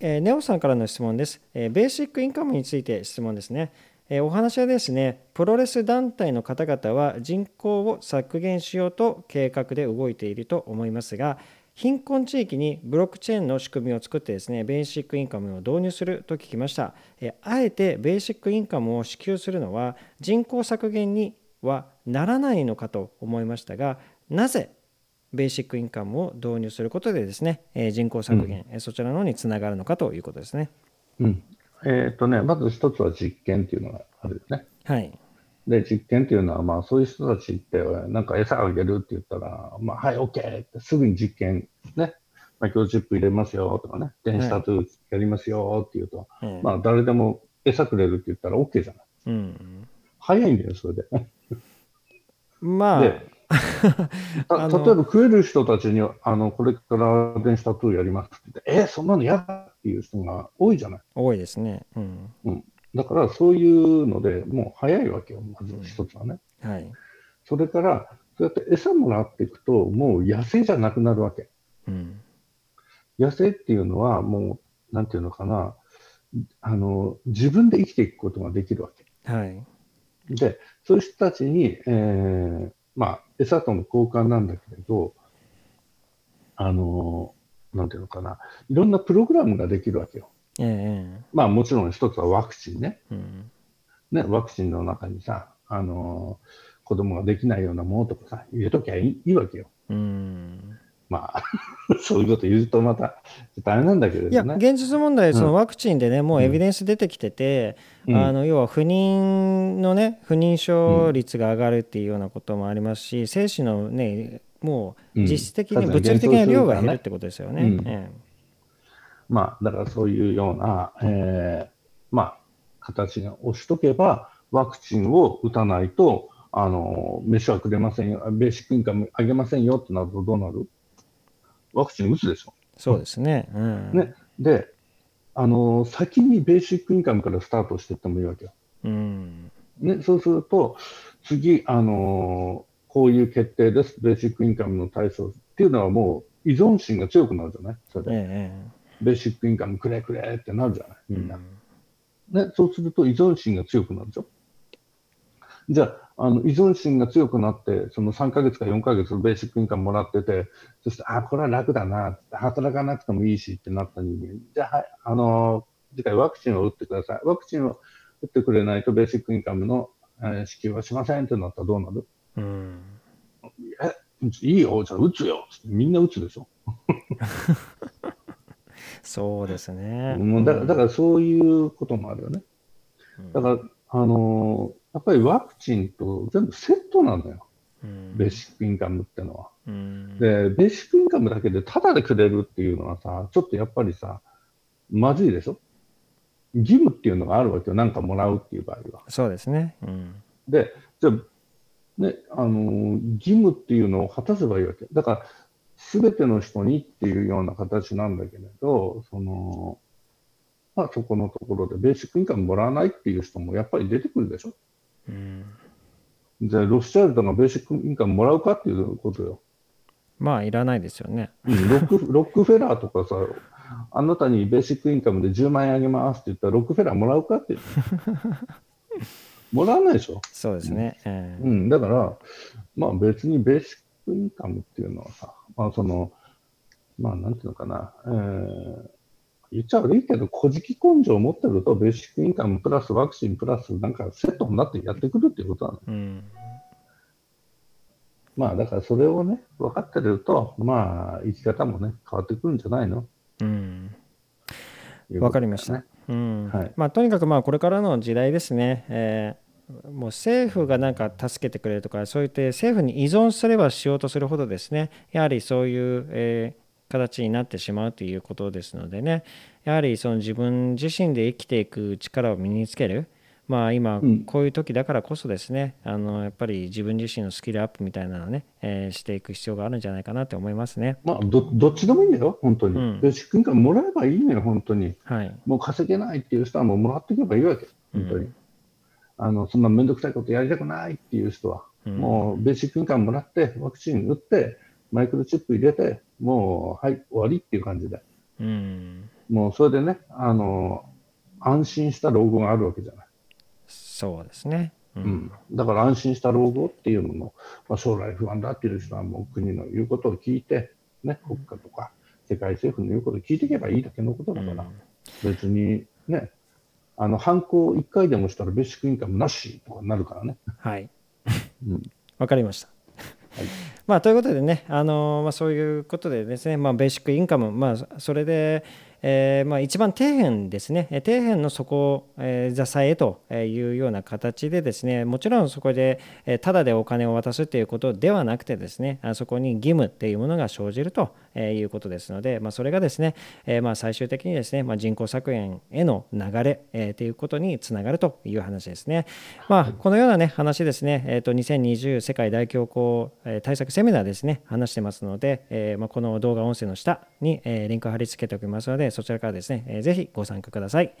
え、ネオさんからの質問です、え、ベーシックインカムについて質問ですね。え、お話はですね、プロレス団体の方々は人口を削減しようと計画で動いていると思いますが、貧困地域にブロックチェーンの仕組みを作ってですね、ベーシックインカムを導入すると聞きました。えあえてベーシックインカムを支給するのは人口削減にはならないのかと思いましたが、なぜベーシックインカムを導入することでですね、え人口削減、うん、そちらの方につながるのかということですね。うん、えっ、ー、とね、まず一つは実験っていうのがあるよね。はい。で、実験っていうのは、まあ、そういう人たちって、なんか餌あげるって言ったら、まあ、はい、OK ってすぐに実験、ね、マイクロチップ入れますよとかね、電子タトゥーやりますよって言うと、はい、まあ、誰でも餌くれるって言ったら OK じゃない。うん、早いんだよ、それで。まあ、で例えば食える人たちにあのこれから電子タトゥーやりますって言って、えそんなの嫌だっていう人が多いじゃない。多いですね。うん。うん、だからそういうのでもう早いわけよ、まず一つはね。うん、はい。それから、そうやって餌もらっていくと、もう野生じゃなくなるわけ。うん、野生っていうのは、もう、なんていうのかな、あの、自分で生きていくことができるわけ。はい。で、そういう人たちに、えー、まあ、餌との交換なんだけれど、あの、なんていうのかな、いろんなプログラムができるわけよ。ええ、まあもちろん一つはワクチンね。うん、ね、ワクチンの中にさ、あの、子供ができないようなものとかさ、入れときゃいいいいわけよ。うんまあ、そういうこと言うとまた大変なんだけれど、ね、いや現実問題、そのワクチンでね、うん、もうエビデンス出てきてて、うん、あの要は不妊のね不妊症率が上がるっていうようなこともありますし、精子のねもう実質的に物理的な量が減るってことですよね。まあだからそういうような、えー、まあ形が押しとけばワクチンを打たないとあの飯はくれませんよ、ベーシックインカム上げませんよってなるとどうなる？ワクチン打つでしょ。そうですね。うん、ねで、あの先にベーシックインカムからスタートしていってもいいわけよ。うんね、そうすると、次、あのこういう決定です、ベーシックインカムの対象っていうのはもう依存心が強くなるじゃない？それで、ええ、ベーシックインカムくれくれってなるじゃない？みんな、うん、ね。そうすると依存心が強くなるでしょ？じゃあ、あの依存心が強くなって、その3ヶ月か4ヶ月ベーシックインカムもらってて、そして、あ、これは楽だな、働かなくてもいいしってなった人間、じゃあ、はい、あの次回ワクチンを打ってください。ワクチンを打ってくれないとベーシックインカムの、えー、支給はしませんってなったらどうなる？うん。え、いいよ、じゃあ打つよみんな打つでしょ。そうですね。もうだだからそういうこともあるよね。だから、あのーやっぱりワクチンと全部セットなんだよ。うん、ベーシックインカムってのは、うん、で、ベーシックインカムだけでタダでくれるっていうのはさ、ちょっとやっぱりさ、まずいでしょ？義務っていうのがあるわけよ。なんかもらうっていう場合は。そうですね。うん、で、じゃね、あの、義務っていうのを果たせばいいわけ。だから、すべての人にっていうような形なんだけれど、その、まあそこのところでベーシックインカムもらわないっていう人もやっぱり出てくるでしょ？うん、じゃあ、ロスチャールドがベーシックインカムもらうかっていうことよ。まあ、いらないですよね。うん、ロック ロックフェラーとかさ、あなたにベーシックインカムで10万円あげますって言ったら、ロックフェラーもらうかってもらわないでしょ。そうですね。うん、うん、だから、まあ別にベーシックインカムっていうのはさ、まあその、まあなんていうのかな、えー、言っちゃ悪いけど、小じ根性を持ってると、ベーシックインカムプラスワクチンプラスなんかセットになってやってくるっていうことなの。うん、まあだからそれをね、分かってると、まあ生き方もね、変わってくるんじゃないの。うん。わ、かりました。うんはいまあ、とにかくまあこれからの時代ですね、えー、もう政府がなんか助けてくれるとか、そういって政府に依存すればしようとするほどですね、やはりそういう、えー形になってしまうということですのでねやはりその自分自身で生きていく力を身につけるまあ今こういう時だからこそですね、うん、あのやっぱり自分自身のスキルアップみたいなのをね、えー、していく必要があるんじゃないかなと思いますね。まあどどっちでもいいんだよ本当に。うん、ベーシックインカムもらえばいいのよ本当に。はい。もう稼げないっていう人はもうもらっていけばいいわけ本当に。うん、あのそんな面倒くさいことやりたくないっていう人は、もうベーシックインカムもらってワクチン打ってマイクロチップ入れてもう、はい、終わりっていう感じで。うん。もうそれでね、あの安心した老後があるわけじゃない。そうですね。うん、だから安心した老後っていうのも、まあ、将来不安だっていう人はもう国の言うことを聞いて、ね、国家とか世界政府の言うことを聞いていけばいいだけのことだから、うん、別にね、あの犯行1回でもしたらベーシックインカムなしとかになるからね。はい。うん、分かりました。はい、まあ、ということでね、あのまあ、そういうことでですね、まあ、ベーシックインカム、まあ、それで、えー、まあ、一番底辺ですね、底辺の底、えー、支えというような形でですね、もちろんそこで、えただでお金を渡すということではなくてですね、あそこに義務っていうものが生じるということですので、まあ、それがですね、えまあ、最終的にですね、まあ、人口削減への流れ、えー、ということにつながるという話ですね。まあ、このような、ね、話ですね、えー、と2020世界大恐慌対策セミナーですね、話してますので、えーまあ、この動画音声の下に、えー、リンクを貼り付けておきますので、そちらからですね、えー、ぜひご参加ください。